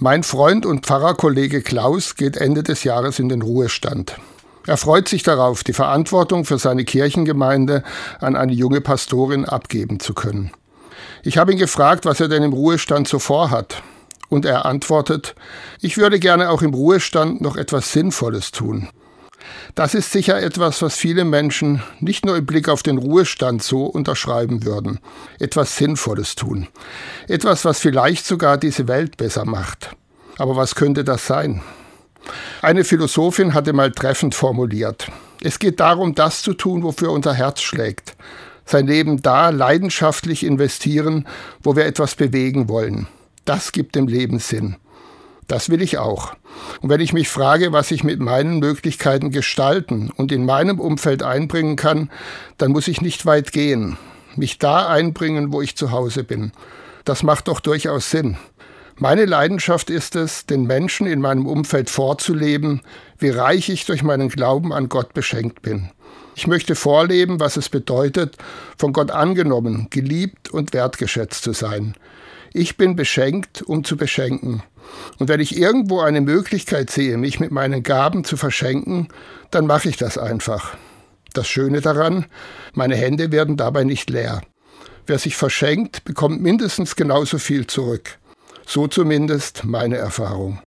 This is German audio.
Mein Freund und Pfarrerkollege Klaus geht Ende des Jahres in den Ruhestand. Er freut sich darauf, die Verantwortung für seine Kirchengemeinde an eine junge Pastorin abgeben zu können. Ich habe ihn gefragt, was er denn im Ruhestand so vorhat. Und er antwortet, ich würde gerne auch im Ruhestand noch etwas Sinnvolles tun. Das ist sicher etwas, was viele Menschen nicht nur im Blick auf den Ruhestand so unterschreiben würden. Etwas Sinnvolles tun. Etwas, was vielleicht sogar diese Welt besser macht. Aber was könnte das sein? Eine Philosophin hatte mal treffend formuliert. Es geht darum, das zu tun, wofür unser Herz schlägt. Sein Leben da leidenschaftlich investieren, wo wir etwas bewegen wollen. Das gibt dem Leben Sinn. Das will ich auch. Und wenn ich mich frage, was ich mit meinen Möglichkeiten gestalten und in meinem Umfeld einbringen kann, dann muss ich nicht weit gehen. Mich da einbringen, wo ich zu Hause bin. Das macht doch durchaus Sinn. Meine Leidenschaft ist es, den Menschen in meinem Umfeld vorzuleben, wie reich ich durch meinen Glauben an Gott beschenkt bin. Ich möchte vorleben, was es bedeutet, von Gott angenommen, geliebt und wertgeschätzt zu sein. Ich bin beschenkt, um zu beschenken. Und wenn ich irgendwo eine Möglichkeit sehe, mich mit meinen Gaben zu verschenken, dann mache ich das einfach. Das Schöne daran, meine Hände werden dabei nicht leer. Wer sich verschenkt, bekommt mindestens genauso viel zurück. So zumindest meine Erfahrung.